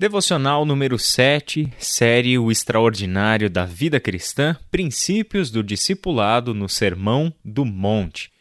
Devocional número 7, série O Extraordinário da Vida Cristã, Princípios do Discipulado no Sermão do Monte.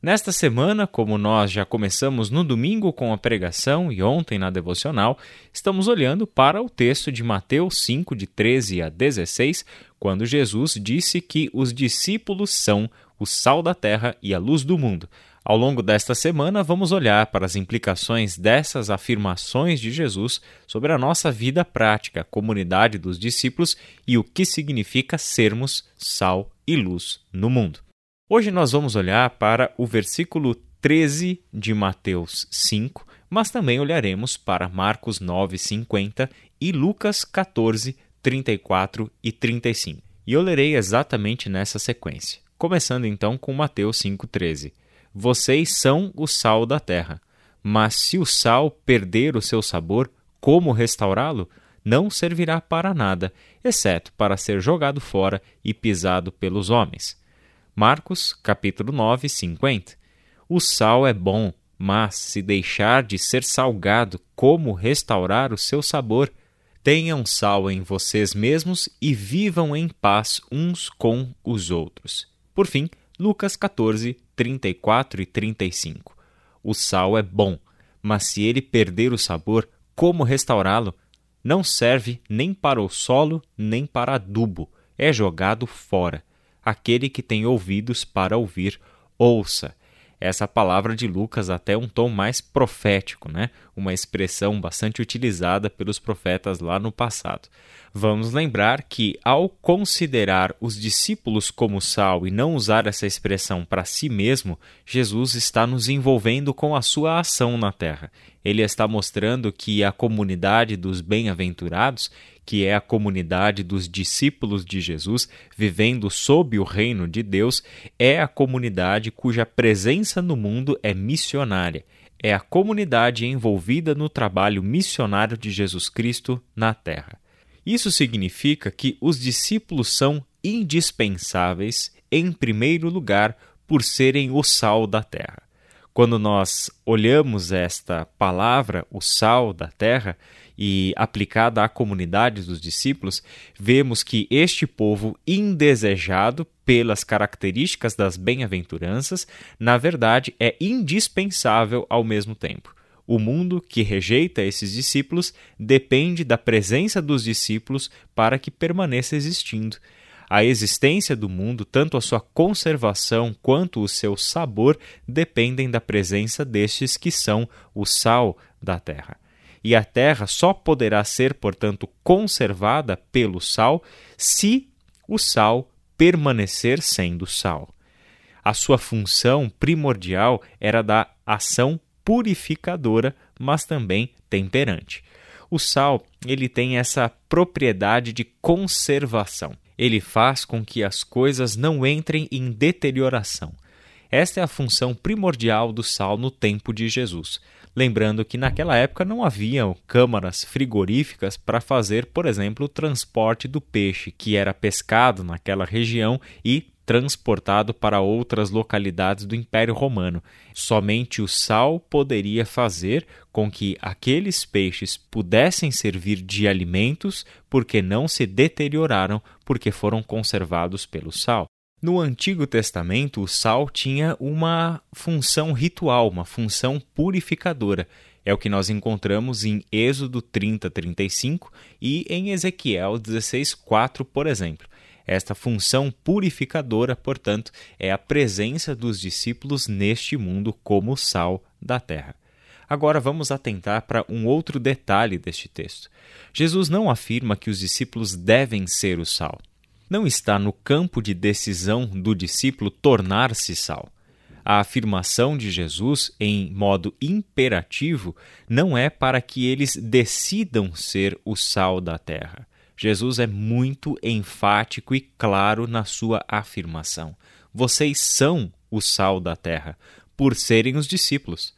Nesta semana, como nós já começamos no domingo com a pregação e ontem na devocional, estamos olhando para o texto de Mateus 5, de 13 a 16, quando Jesus disse que os discípulos são o sal da terra e a luz do mundo. Ao longo desta semana, vamos olhar para as implicações dessas afirmações de Jesus sobre a nossa vida prática, comunidade dos discípulos e o que significa sermos sal e luz no mundo. Hoje nós vamos olhar para o versículo 13 de Mateus 5, mas também olharemos para Marcos 9:50 e Lucas 14, 34 e 35. E eu lerei exatamente nessa sequência. Começando então com Mateus 5,13. Vocês são o sal da terra. Mas se o sal perder o seu sabor, como restaurá-lo? Não servirá para nada, exceto para ser jogado fora e pisado pelos homens. Marcos, capítulo 9, 50. O sal é bom, mas se deixar de ser salgado, como restaurar o seu sabor? Tenham sal em vocês mesmos e vivam em paz uns com os outros. Por fim, Lucas 14, 34 e 35. O sal é bom, mas se ele perder o sabor, como restaurá-lo? Não serve nem para o solo, nem para adubo, é jogado fora. Aquele que tem ouvidos para ouvir, ouça. Essa palavra de Lucas até um tom mais profético, né? Uma expressão bastante utilizada pelos profetas lá no passado. Vamos lembrar que, ao considerar os discípulos como sal e não usar essa expressão para si mesmo, Jesus está nos envolvendo com a sua ação na terra. Ele está mostrando que a comunidade dos bem-aventurados, que é a comunidade dos discípulos de Jesus vivendo sob o reino de Deus, é a comunidade cuja presença no mundo é missionária. É a comunidade envolvida no trabalho missionário de Jesus Cristo na terra. Isso significa que os discípulos são indispensáveis, em primeiro lugar, por serem o sal da terra. Quando nós olhamos esta palavra, o sal da terra, e aplicada à comunidade dos discípulos, vemos que este povo indesejado pelas características das bem-aventuranças, na verdade é indispensável ao mesmo tempo. O mundo que rejeita esses discípulos depende da presença dos discípulos para que permaneça existindo. A existência do mundo, tanto a sua conservação quanto o seu sabor, dependem da presença destes que são o sal da terra. E a terra só poderá ser, portanto, conservada pelo sal se o sal permanecer sendo sal. A sua função primordial era da ação purificadora, mas também temperante. O sal, ele tem essa propriedade de conservação. Ele faz com que as coisas não entrem em deterioração. Esta é a função primordial do sal no tempo de Jesus. Lembrando que naquela época não haviam câmaras frigoríficas para fazer, por exemplo, o transporte do peixe que era pescado naquela região e transportado para outras localidades do Império Romano. Somente o sal poderia fazer com que aqueles peixes pudessem servir de alimentos, porque não se deterioraram, porque foram conservados pelo sal. No Antigo Testamento, o sal tinha uma função ritual, uma função purificadora. É o que nós encontramos em Êxodo 30, 35 e em Ezequiel 16, 4, por exemplo. Esta função purificadora, portanto, é a presença dos discípulos neste mundo como sal da terra. Agora vamos atentar para um outro detalhe deste texto. Jesus não afirma que os discípulos devem ser o sal. Não está no campo de decisão do discípulo tornar-se sal. A afirmação de Jesus, em modo imperativo, não é para que eles decidam ser o sal da terra. Jesus é muito enfático e claro na sua afirmação. Vocês são o sal da terra, por serem os discípulos.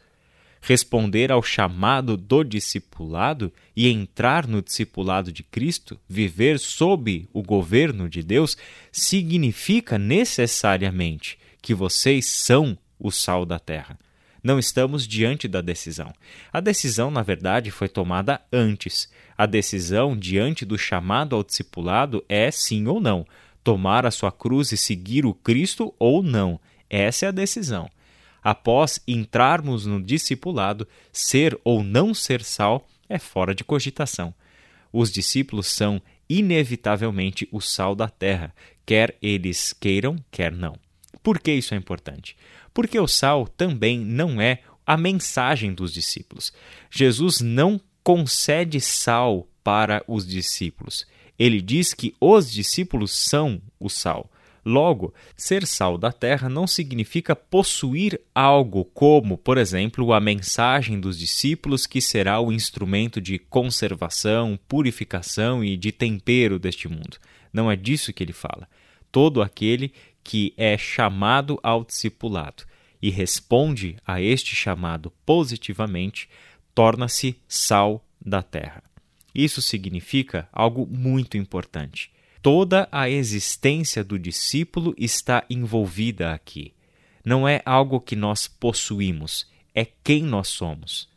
Responder ao chamado do discipulado e entrar no discipulado de Cristo, viver sob o governo de Deus, significa necessariamente que vocês são o sal da terra não estamos diante da decisão. A decisão, na verdade, foi tomada antes. A decisão diante do chamado ao discipulado é sim ou não, tomar a sua cruz e seguir o Cristo ou não. Essa é a decisão. Após entrarmos no discipulado, ser ou não ser sal é fora de cogitação. Os discípulos são inevitavelmente o sal da terra, quer eles queiram, quer não. Por que isso é importante? Porque o sal também não é a mensagem dos discípulos. Jesus não concede sal para os discípulos. Ele diz que os discípulos são o sal. Logo, ser sal da terra não significa possuir algo como, por exemplo, a mensagem dos discípulos, que será o instrumento de conservação, purificação e de tempero deste mundo. Não é disso que ele fala. Todo aquele que é chamado ao discipulado e responde a este chamado positivamente, torna-se sal da terra. Isso significa algo muito importante. Toda a existência do discípulo está envolvida aqui. Não é algo que nós possuímos, é quem nós somos.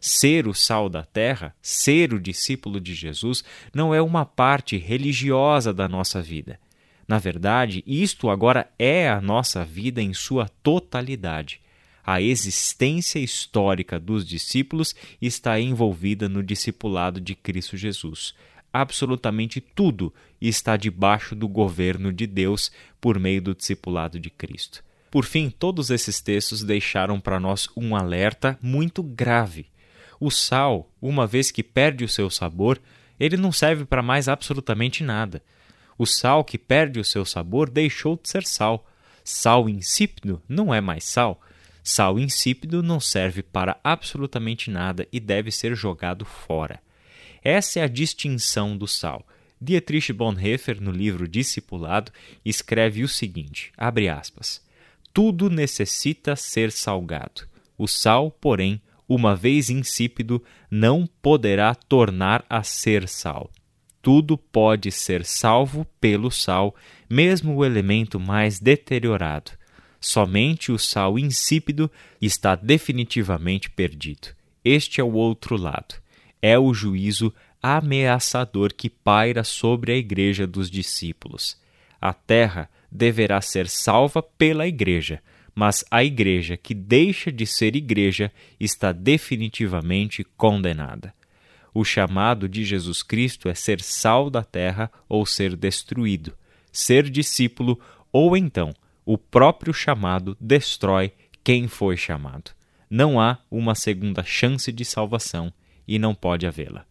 Ser o sal da terra, ser o discípulo de Jesus, não é uma parte religiosa da nossa vida. Na verdade, isto agora é a nossa vida em sua totalidade a existência histórica dos discípulos está envolvida no discipulado de Cristo Jesus. Absolutamente tudo está debaixo do governo de Deus por meio do discipulado de Cristo. Por fim, todos esses textos deixaram para nós um alerta muito grave. O sal, uma vez que perde o seu sabor, ele não serve para mais absolutamente nada. O sal que perde o seu sabor deixou de ser sal. Sal insípido não é mais sal. Sal insípido não serve para absolutamente nada e deve ser jogado fora. Essa é a distinção do sal. Dietrich Bonhoeffer, no livro Discipulado, escreve o seguinte: aspas. Tudo necessita ser salgado. O sal, porém, uma vez insípido, não poderá tornar a ser sal. Tudo pode ser salvo pelo sal, mesmo o elemento mais deteriorado Somente o sal insípido está definitivamente perdido. Este é o outro lado. É o juízo ameaçador que paira sobre a igreja dos discípulos. A terra deverá ser salva pela igreja, mas a igreja que deixa de ser igreja está definitivamente condenada. O chamado de Jesus Cristo é ser sal da terra ou ser destruído, ser discípulo ou então o próprio chamado destrói quem foi chamado. Não há uma segunda chance de salvação e não pode havê-la.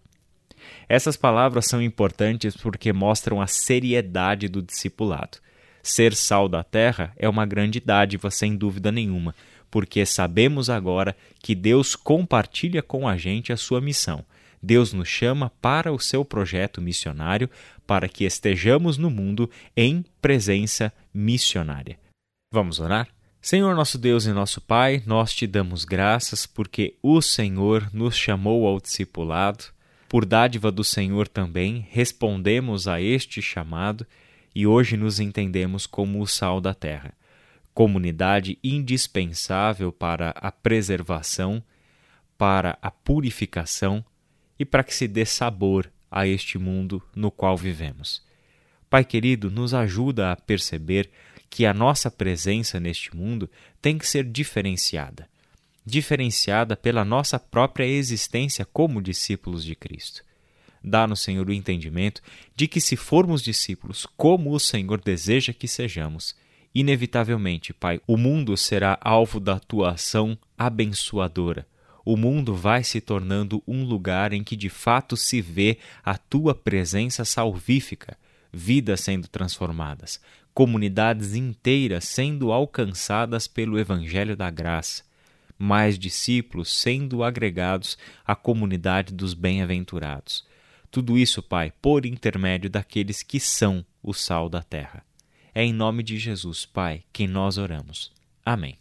Essas palavras são importantes porque mostram a seriedade do discipulado. Ser sal da terra é uma grande dádiva, sem dúvida nenhuma, porque sabemos agora que Deus compartilha com a gente a sua missão. Deus nos chama para o seu projeto missionário, para que estejamos no mundo em presença missionária. Vamos orar? Senhor nosso Deus e nosso Pai, nós te damos graças porque o Senhor nos chamou ao discipulado. Por dádiva do Senhor também, respondemos a este chamado e hoje nos entendemos como o sal da terra, comunidade indispensável para a preservação, para a purificação e para que se dê sabor a este mundo no qual vivemos. Pai querido, nos ajuda a perceber que a nossa presença neste mundo tem que ser diferenciada diferenciada pela nossa própria existência como discípulos de Cristo. Dá-nos, Senhor, o entendimento de que, se formos discípulos como o Senhor deseja que sejamos, inevitavelmente, Pai, o mundo será alvo da tua ação abençoadora. O mundo vai se tornando um lugar em que de fato se vê a tua presença salvífica, vidas sendo transformadas, comunidades inteiras sendo alcançadas pelo Evangelho da Graça, mais discípulos sendo agregados à comunidade dos bem-aventurados. Tudo isso, Pai, por intermédio daqueles que são o sal da terra. É em nome de Jesus, Pai, que nós oramos. Amém.